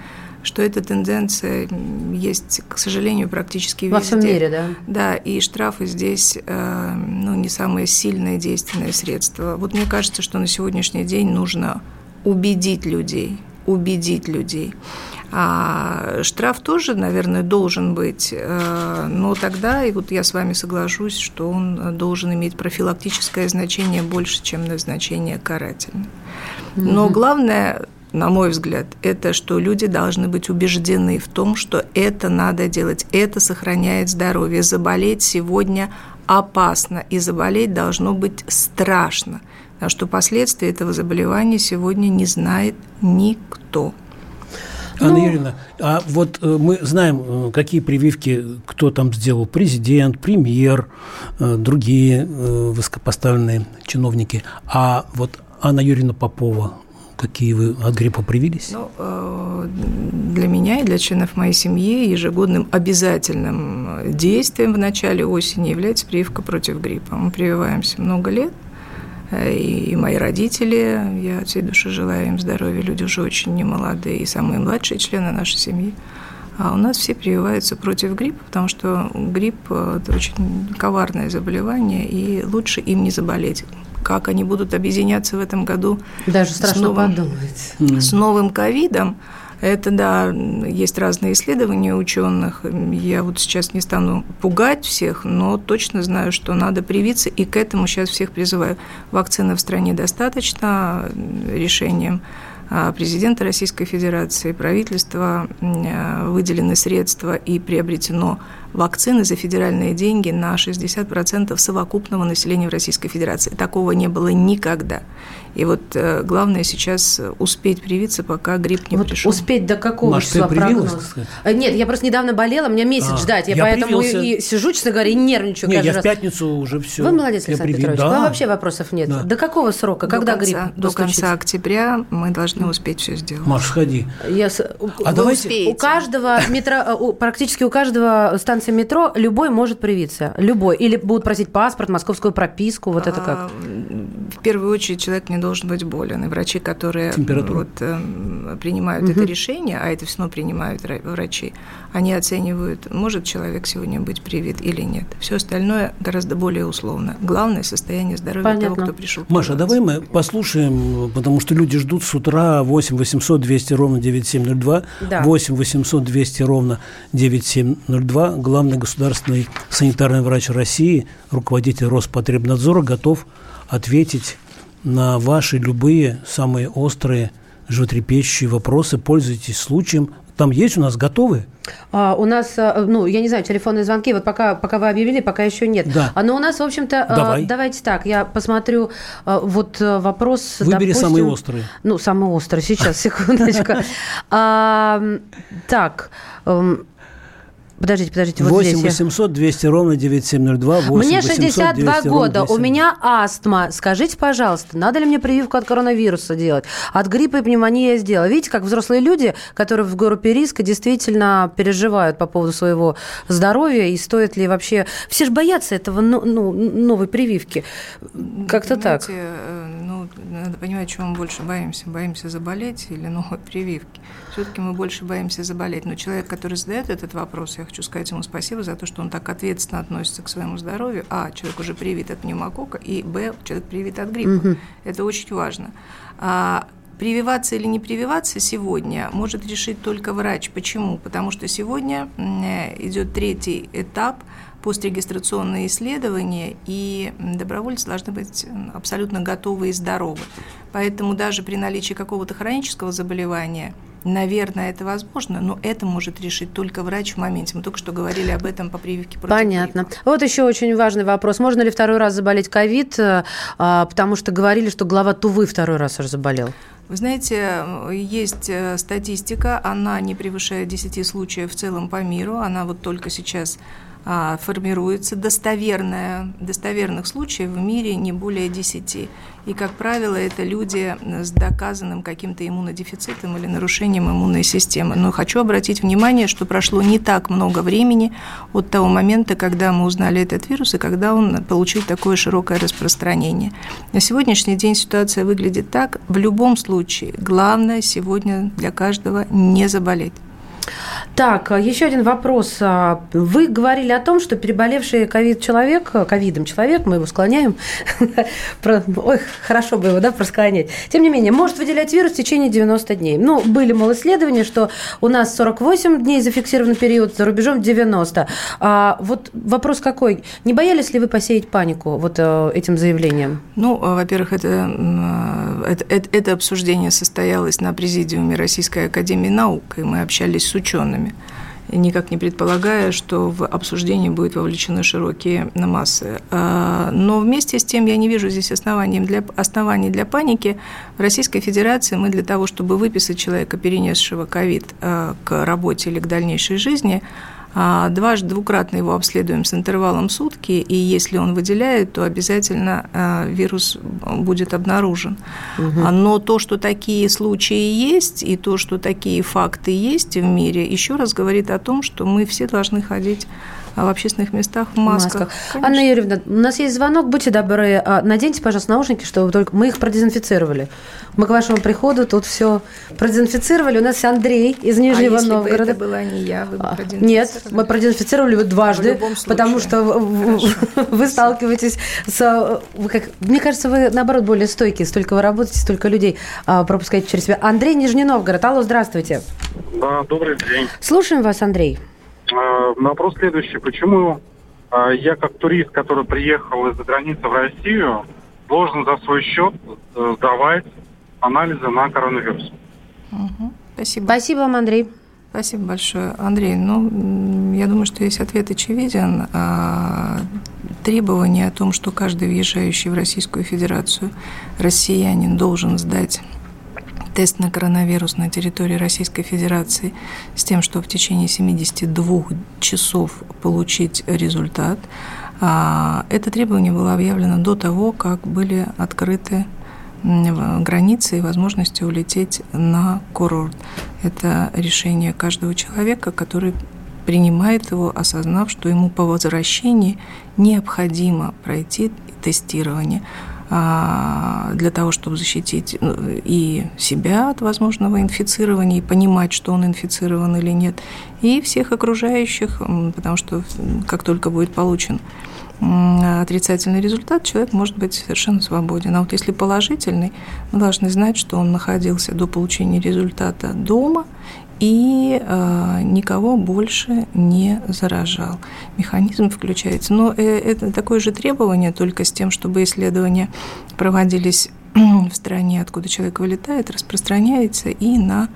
что эта тенденция есть, к сожалению, практически везде. Во всем мире, да? Да, и штрафы здесь э, ну, не самое сильное действенное средство. Вот мне кажется, что на сегодняшний день нужно убедить людей, убедить людей. А штраф тоже, наверное, должен быть, э, но тогда, и вот я с вами соглашусь, что он должен иметь профилактическое значение больше, чем назначение карательное. Но главное, на мой взгляд, это что люди должны быть убеждены в том, что это надо делать, это сохраняет здоровье. Заболеть сегодня опасно, и заболеть должно быть страшно, потому что последствия этого заболевания сегодня не знает никто. Анна ну... Юрьевна, а вот э, мы знаем, э, какие прививки кто там сделал, президент, премьер, э, другие высокопоставленные чиновники. А вот Анна Юрьевна Попова, какие вы от гриппа привились? Ну, для меня и для членов моей семьи ежегодным обязательным действием в начале осени является прививка против гриппа. Мы прививаемся много лет, и мои родители, я от всей души желаю им здоровья, люди уже очень немолодые, и самые младшие члены нашей семьи. А у нас все прививаются против гриппа, потому что грипп – это очень коварное заболевание, и лучше им не заболеть. Как они будут объединяться в этом году Даже страшно с новым, подумать. С новым ковидом – это, да, есть разные исследования ученых. Я вот сейчас не стану пугать всех, но точно знаю, что надо привиться, и к этому сейчас всех призываю. Вакцины в стране достаточно, решением а, президента Российской Федерации, правительства а, выделены средства и приобретено вакцины за федеральные деньги на 60% совокупного населения в Российской Федерации. Такого не было никогда. И вот э, главное сейчас успеть привиться, пока грипп не вот пришел. Успеть до какого Маш, числа ты привилась, прогноз? Э, Нет, я просто недавно болела, мне месяц А, ждать. Я, я поэтому привился. и, и сижу, честно говоря, и нервничаю Не, каждый я раз. в пятницу уже все. Вы молодец, Александр Петрович. Да. Вам вообще вопросов нет. Да. До какого срока? До Когда конца- грипп До конца октября мы должны успеть все сделать. Маш, сходи. Я А вы давайте- успеете. У каждого метро, э, у- практически у каждого станции метро любой может привиться. Любой. Или будут просить паспорт, московскую прописку. Вот это как? А, В первую очередь человек не должен быть болен. И врачи, которые Температура. вот, эм, принимают это решение, а это все равно принимают вра- врачи, они оценивают, может человек сегодня быть привит или нет. Все остальное гораздо более условно. Главное состояние здоровья того, Понятно. кто пришел. Маша, а давай мы послушаем, потому что люди ждут с утра 8 800 200 ровно 9702, Да. 8 800 200 ровно 9702, главный государственный санитарный врач России, руководитель Роспотребнадзора, готов ответить на ваши любые самые острые, животрепещущие вопросы. Пользуйтесь случаем. Там есть у нас готовы? А, у нас, а, ну, я не знаю, телефонные звонки, вот пока, пока вы объявили, пока еще нет. Да. А, но у нас, в общем-то, а, Давай. давайте так, я посмотрю, а, вот вопрос, Выбери допустим- самые острые. Ну, самый острый, сейчас, секундочку. Так, эм, подождите, подождите, вот 8 здесь я- 800 200 ровно 9702, 8 Мне 800 62 200 ровно года, у 9702. меня астма. Скажите, пожалуйста, надо ли мне прививку от коронавируса делать? От гриппа и пневмонии я сделала. Видите, как взрослые люди, которые в группе риска, действительно переживают по поводу своего здоровья и стоит ли вообще... Все же боятся этого ну, ну, новой прививки. Как-то так. Э, Ну, надо понимать, чего мы больше боимся. Боимся заболеть или новой прививки. Все-таки мы больше боимся заболеть. Но человек, который задает этот вопрос, я хочу сказать ему спасибо за то, что он так ответственно относится к своему здоровью. А, человек уже привит от пневмокока, и Б, человек привит от гриппа. Это очень важно. А, Прививаться или не прививаться сегодня может решить только врач. Почему? Потому что сегодня э, идет третий этап пострегистрационные исследования, и добровольцы должны быть абсолютно готовы и здоровы. Поэтому даже при наличии какого-то хронического заболевания, наверное, это возможно, но это может решить только врач в моменте. Мы только что говорили об этом по прививке против Понятно. гриппа. Вот еще очень важный вопрос. Можно ли второй раз заболеть ковид? э, а, Потому что говорили, что глава Тувы второй раз уже заболел. Вы знаете, есть э, статистика, она не превышает 10 случаев в целом по миру, она вот только сейчас формируется. Достоверная, достоверных случаев в мире не более 10. И, как правило, это люди с доказанным каким-то иммунодефицитом или нарушением иммунной системы. Но хочу обратить внимание, что прошло не так много времени от того момента, когда мы узнали этот вирус и когда он получил такое широкое распространение. На сегодняшний день ситуация выглядит так. В любом случае, главное сегодня для каждого не заболеть. Так, а, еще один вопрос. А, Вы говорили о том, что переболевший ковид человек, э, ковидом человек, мы его склоняем, ой, хорошо бы его, да, просклонять. Тем не менее, может выделять вирус в течение 90 дней. Ну, были, мол, исследования, что у нас 48 дней зафиксирован период, за рубежом 90. А вот вопрос какой? Не боялись ли вы посеять панику вот э, этим заявлением? Ну, а, во-первых, это, это- это обсуждение состоялось на президиуме Российской Академии Наук, и мы общались с учеными, никак не предполагая, что в обсуждение будут вовлечены широкие массы. А, Но вместе с тем я не вижу здесь оснований для, оснований для паники. В Российской Федерации мы для того, чтобы выписать человека, перенесшего ковид, а, к работе или к дальнейшей жизни, Дважды, двукратно его обследуем с интервалом сутки, и если он выделяет, то обязательно а, вирус будет обнаружен. А, Но то, что такие случаи есть, и то, что такие факты есть в мире, еще раз говорит о том, что мы все должны ходить а, в общественных местах в масках. Конечно. Анна Юрьевна, у нас есть звонок, будьте добры, а, наденьте, пожалуйста, наушники, чтобы только мы их продезинфицировали. Мы к вашему приходу тут все продезинфицировали. У нас Андрей из А Нижнего если бы Новгорода. это была не я, вы бы А, продезинфицировали? Нет, мы продезинфицировали его В дважды, потому что в- вы сталкиваетесь с... вы как- мне кажется, вы, наоборот, более стойкие. Столько вы работаете, столько людей а, пропускаете через себя. Андрей, Нижний Новгород. Алло, здравствуйте. Да, добрый день. Слушаем вас, Андрей. Э, Вопрос следующий. Почему э, я, как турист, который приехал из-за границы в Россию, должен за свой счет э, сдавать анализы на коронавирус? Угу. Спасибо. Спасибо вам, Андрей. Спасибо большое. Андрей, ну, я думаю, что есть ответ очевиден. А, требование о том, что каждый въезжающий в Российскую Федерацию россиянин должен сдать тест на коронавирус на территории Российской Федерации с тем, что в течение 72 часов получить результат. А, это требование было объявлено до того, как были открыты границы и возможности улететь на курорт. Это решение каждого человека, который принимает его, осознав, что ему по возвращении необходимо пройти тестирование для того, чтобы защитить ну, и себя от возможного инфицирования, и понимать, что он инфицирован или нет, и всех окружающих, потому что как только будет получен отрицательный результат, человек может быть совершенно свободен. А вот если положительный, мы должны знать, что он находился до получения результата дома и э, никого больше не заражал. Механизм включается. Но э, это такое же требование, только с тем, чтобы исследования проводились в стране, откуда человек вылетает, распространяется и на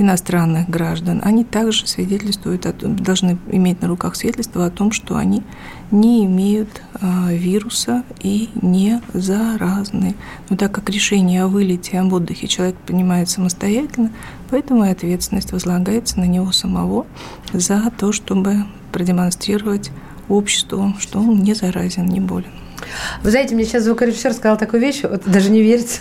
иностранных граждан, они также свидетельствуют, о, должны иметь на руках свидетельство о том, что они не имеют э, вируса и не заразны. Но так как решение о вылете, об отдыхе человек принимает самостоятельно, поэтому и ответственность возлагается на него самого за то, чтобы продемонстрировать обществу, что он не заразен, не болен. Вы знаете, мне сейчас звукорежиссер сказал такую вещь, вот даже не верится.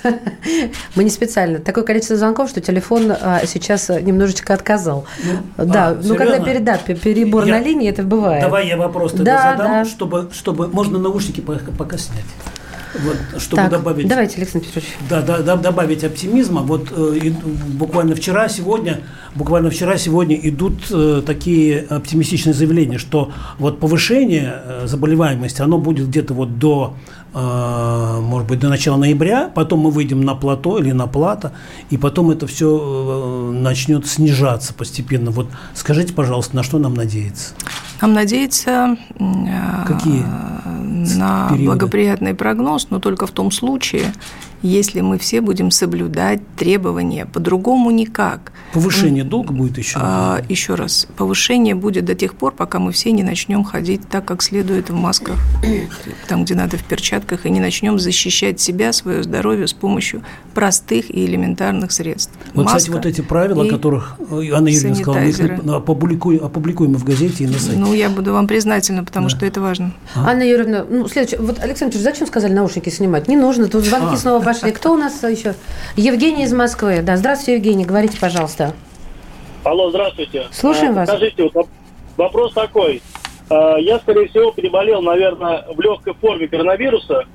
Мы не специально. Такое количество звонков, что телефон а, сейчас немножечко отказал. Ну, да, а, ну когда переда, перебор я, на линии, это бывает. Давай я вопрос тогда да, задам, да. Чтобы, чтобы можно наушники пока снять. Вот, чтобы так, добавить, давайте, Александр Петрович. Да, да, да, добавить оптимизма. Вот э, буквально вчера, сегодня, буквально вчера, сегодня идут э, такие оптимистичные заявления, что вот повышение э, заболеваемости, оно будет где-то вот до может быть, до начала ноября, потом мы выйдем на плато или на плато, и потом это все э, начнет снижаться постепенно. Вот скажите, пожалуйста, на что нам надеяться? Нам надеяться Какие на периоды? благоприятный прогноз, но только в том случае, если мы все будем соблюдать требования. По-другому никак. Повышение долга будет еще? А, еще раз. Повышение будет до тех пор, пока мы все не начнем ходить так, как следует в масках, там, где надо в перчатках, и не начнем защищать себя, свое здоровье с помощью простых и элементарных средств. Вот, Маска кстати, вот эти правила, о которых Анна Юрьевна сказала, мы опубликуем, опубликуем в газете и на сайте. Ну, я буду вам признательна, потому да. что это важно. А? Анна Юрьевна, ну, следующее. Вот, Александр зачем сказали наушники снимать? Не нужно, тут звонки а. снова пошли. Кто у нас еще? Евгений из Москвы. Да, здравствуйте, Евгений, говорите, пожалуйста. Алло, здравствуйте. Слушаем а, вас. Скажите, вот вопрос такой. А, я, скорее всего, переболел, наверное, в легкой форме коронавируса.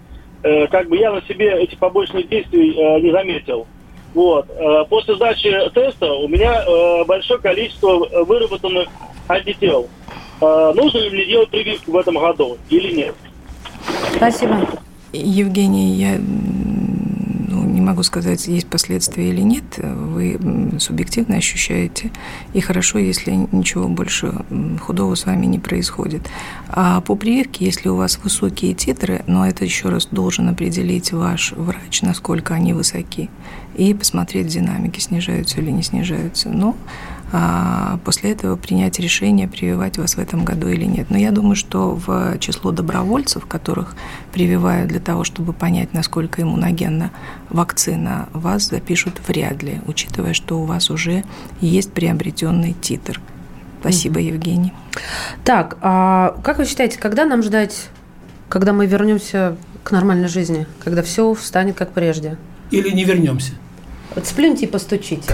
Э, как бы я на себе эти побочные действия э, не заметил. Вот. Э, после сдачи теста у меня большое количество выработанных антител. Нужно ли мне делать прививку в этом году или нет? Спасибо. Евгений, я могу сказать, есть последствия или нет. Вы субъективно ощущаете. И хорошо, если ничего больше худого с вами не происходит. А по прививке, если у вас высокие титры, но это еще раз должен определить ваш врач, насколько они высоки, и посмотреть динамики, снижаются или не снижаются. Но а после этого принять решение, прививать вас в этом году или нет. Но я думаю, что в число добровольцев, которых прививают для того, чтобы понять, насколько иммуногенна вакцина, вас запишут вряд ли, учитывая, что у вас уже есть приобретенный титр. Спасибо, mm-hmm. Евгений. Так, а как вы считаете, когда нам ждать, когда мы вернемся к нормальной жизни, когда все встанет как прежде? Или не вернемся? Вот сплюньте и постучите.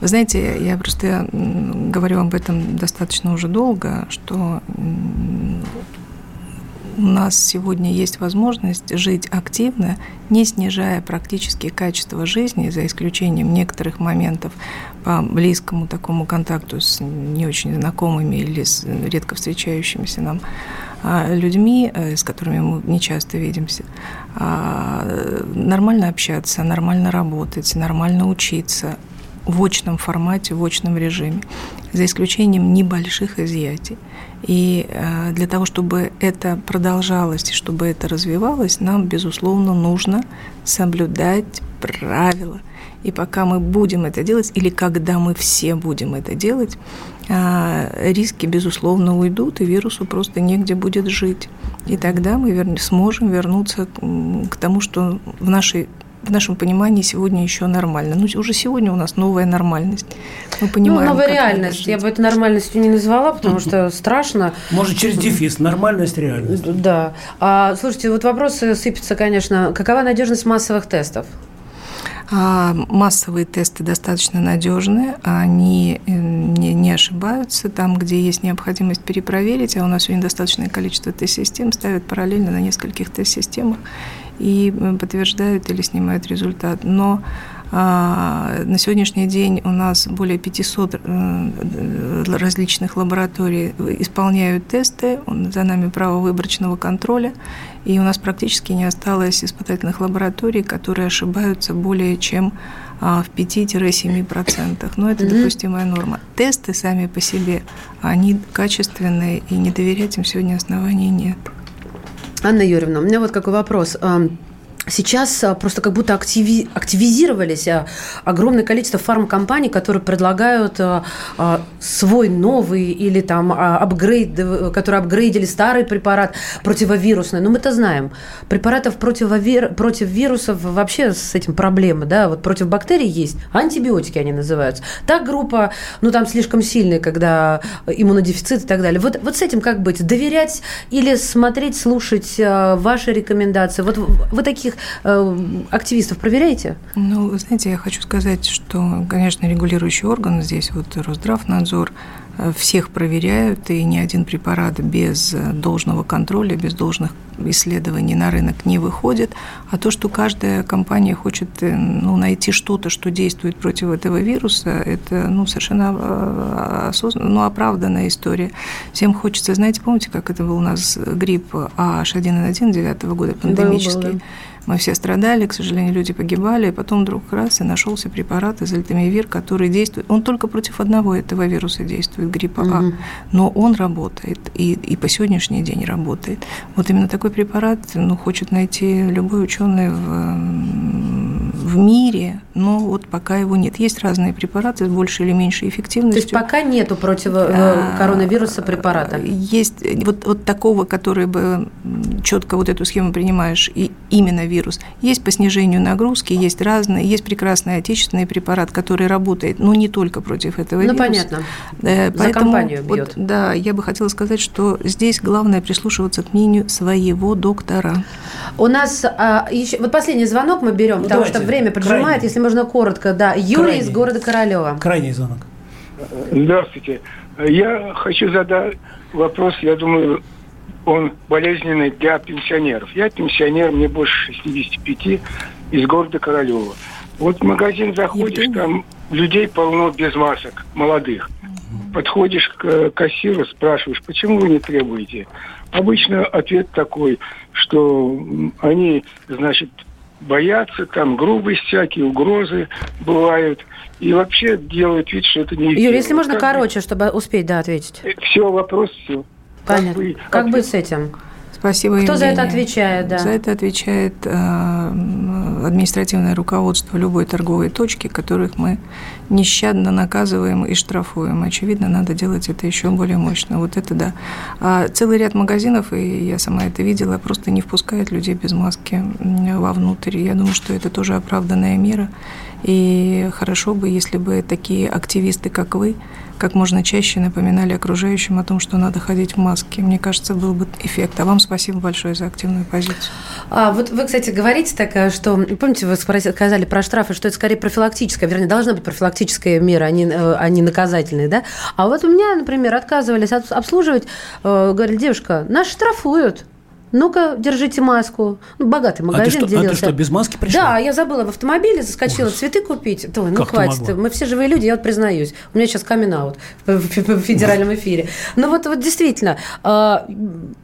Вы знаете, я просто говорю об этом достаточно уже долго, что у нас сегодня есть возможность жить активно, не снижая практически качество жизни, за исключением некоторых моментов по близкому такому контакту с не очень знакомыми или с редко встречающимися нам людьми, э, с которыми мы не часто видимся. А, нормально общаться, нормально работать, нормально учиться, в очном формате, в очном режиме, за исключением небольших изъятий. И э, для того, чтобы это продолжалось и чтобы это развивалось, нам, безусловно, нужно соблюдать правила. И пока мы будем это делать, или когда мы все будем это делать, э, риски, безусловно, уйдут, и вирусу просто негде будет жить. И тогда мы вер... сможем вернуться к тому, что в нашей в нашем понимании сегодня еще нормально. Ну, уже сегодня у нас новая нормальность. Мы понимаем, ну, новая реальность. Я бы это нормальностью не назвала, потому что страшно. Может, через дефис. Нормальность, реальность. Да. А, слушайте, вот вопросы сыпятся, конечно. Какова надежность массовых тестов? А, массовые тесты достаточно надежные, они э, не, ошибаются. Там, где есть необходимость перепроверить, а у нас сегодня достаточное количество тест-систем, ставят параллельно на нескольких тест-системах и подтверждают или снимают результат. Но на сегодняшний день у нас более 500 э, различных лабораторий исполняют тесты, за нами право выборочного контроля, и у нас практически не осталось испытательных лабораторий, которые ошибаются более чем а, в 5-7%. Но это допустимая норма. Тесты сами по себе, они качественные, и не доверять им сегодня оснований нет. Анна Юрьевна, у меня вот какой вопрос. Сейчас а, просто как будто активи, активизировались а, огромное количество фармкомпаний, которые предлагают а, свой новый или там апгрейд, которые апгрейдили старый препарат противовирусный. Но мы это знаем. Препаратов противовир, против вирусов вообще с этим проблемы. Да? Вот против бактерий есть. Антибиотики они называются. Та группа, ну там слишком сильная, когда иммунодефицит и так далее. Вот, вот с этим как быть? Доверять или смотреть, слушать ваши рекомендации? Вот вы таких э, активистов проверяете? Ну, знаете, я хочу сказать, что, конечно, регулирующий орган здесь, вот Росздравнадзор, всех проверяют, и ни один препарат без должного контроля, без должных исследований на рынок не выходит. А то, что каждая компания хочет э, ну, найти что-то, что действует против этого вируса, это ну, совершенно э, осознанно, ну, оправданная история. Всем хочется, знаете, помните, как это был у нас грипп H1N1 9 года, пандемический? Был, был, да мы все страдали, к сожалению, люди погибали, и потом вдруг раз и нашелся препарат изольтамивир, который действует. Он только против одного этого вируса действует, гриппа угу. А, но он работает, и, и по сегодняшний день работает. Вот именно такой препарат ну, хочет найти любой ученый в, в мире, но вот пока его нет. Есть разные препараты с большей или меньшей эффективностью. То есть пока нету против э, коронавируса препарата? Есть вот, вот такого, который бы четко вот эту схему принимаешь, и именно вирус. Есть по снижению нагрузки, есть разные, есть прекрасный отечественный препарат, который работает, но не только против этого ну, вируса. Ну, понятно. Э, поэтому, За компанию бьет. Вот, да, я бы хотела сказать, что здесь главное прислушиваться к мнению своего доктора. У нас а, еще, вот последний звонок мы берем, ну, потому давайте. что время поджимает, Крайний. если можно коротко. Да, Юрий Крайний. из города Королева. Крайний звонок. Здравствуйте. Я хочу задать вопрос, я думаю, он болезненный для пенсионеров. Я пенсионер, мне больше 65, из города Королева. Вот в магазин заходишь, там людей полно без масок, молодых. Подходишь к кассиру, спрашиваешь, почему вы не требуете? Обычно ответ такой, что они, значит, боятся, там грубость всякие, угрозы бывают. И вообще делают вид, что это не Юрий, если можно как короче, бы... чтобы успеть, да, ответить. Все, вопрос, все. Понятно. Как, бы, как быть с этим? Спасибо, Кто Евгения. за это отвечает? Да? За это отвечает э, административное руководство любой торговой точки, которых мы нещадно наказываем и штрафуем. Очевидно, надо делать это еще более мощно. Вот это да. А целый ряд магазинов, и я сама это видела, просто не впускают людей без маски вовнутрь. Я думаю, что это тоже оправданная мера. И хорошо бы, если бы такие активисты, как вы, как можно чаще напоминали окружающим о том, что надо ходить в маске. Мне кажется, был бы эффект. А вам спасибо большое за активную позицию. А, вот вы, кстати, говорите так, что, помните, вы сказали про штрафы, что это скорее профилактическая, вернее, должна быть профилактическая мера, а не, э, а не наказательная, да? А вот у меня, например, отказывались обслуживать, э, говорили, девушка, нас штрафуют ну-ка, держите маску. Ну, богатый магазин а ты что. А ты что, без маски пришла? Да, я забыла в автомобиле, заскочила Ужас. цветы купить. Ой, ну как хватит, мы все живые люди, я вот признаюсь. У меня сейчас камин в федеральном эфире. Ну вот, вот действительно, а,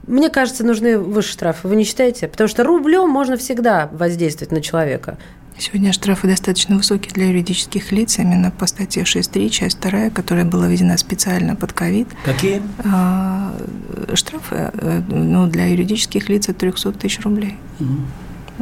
мне кажется, нужны выше штрафы. Вы не считаете? Потому что рублем можно всегда воздействовать на человека. Сегодня штрафы достаточно высокие для юридических лиц, именно по статье 6.3, часть 2, которая была введена специально под ковид. Какие? А, штрафы э, ну, для юридических лиц от 300 тысяч рублей. Угу.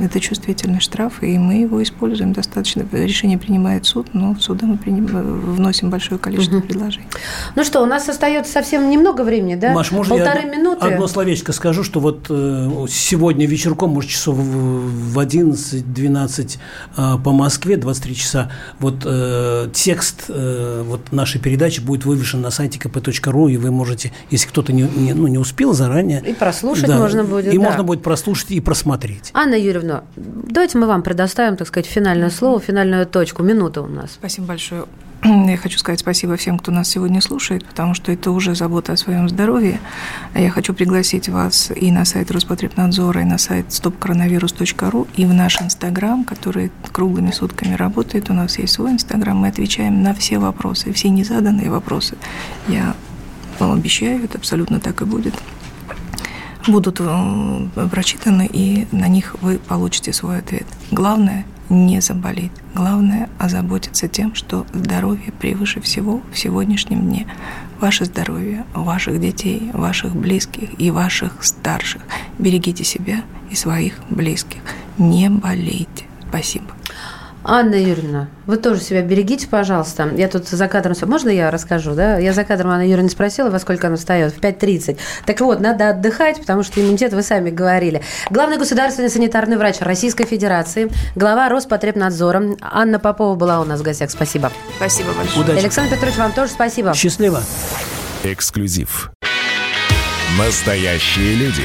Это чувствительный штраф, и мы его используем достаточно. Решение принимает суд, но в суда мы приним... вносим большое количество угу. предложений. Ну что, у нас остается совсем немного времени, да? Маш, можно Полторы я минуты. одно словечко скажу, что вот э, сегодня вечерком, может, часов в 11-12 э, по Москве, 23 часа, вот э, текст э, вот нашей передачи будет вывешен на сайте kp.ru, и вы можете, если кто-то не, не, ну, не успел заранее... И прослушать да, можно будет, И да. можно будет прослушать и просмотреть. Анна Юрьевна, Юрьевна, давайте мы вам предоставим, так сказать, финальное слово, финальную точку. Минута у нас. Спасибо большое. Я хочу сказать спасибо всем, кто нас сегодня слушает, потому что это уже забота о своем здоровье. Я хочу пригласить вас и на сайт Роспотребнадзора, и на сайт stopcoronavirus.ru, и в наш Инстаграм, который круглыми сутками работает. У нас есть свой Инстаграм, мы отвечаем на все вопросы, все незаданные вопросы. Я вам обещаю, это абсолютно так и будет будут э, прочитаны, и на них вы получите свой ответ. Главное не заболеть. Главное озаботиться тем, что здоровье превыше всего в сегодняшнем дне. Ваше здоровье, ваших детей, ваших близких и ваших старших. Берегите себя и своих близких. Не болейте. Спасибо. Анна Юрьевна, вы тоже себя берегите, пожалуйста. Я тут за кадром... Можно я расскажу, да? Я за кадром Анна Юрьевна спросила, во сколько она встает? В 5.30. Так вот, надо отдыхать, потому что иммунитет вы сами говорили. Главный государственный санитарный врач Российской Федерации, глава Роспотребнадзора Анна Попова была у нас в гостях. Спасибо. Спасибо большое. Удачи. Александр Петрович, вам тоже спасибо. Счастливо. Эксклюзив. Настоящие люди.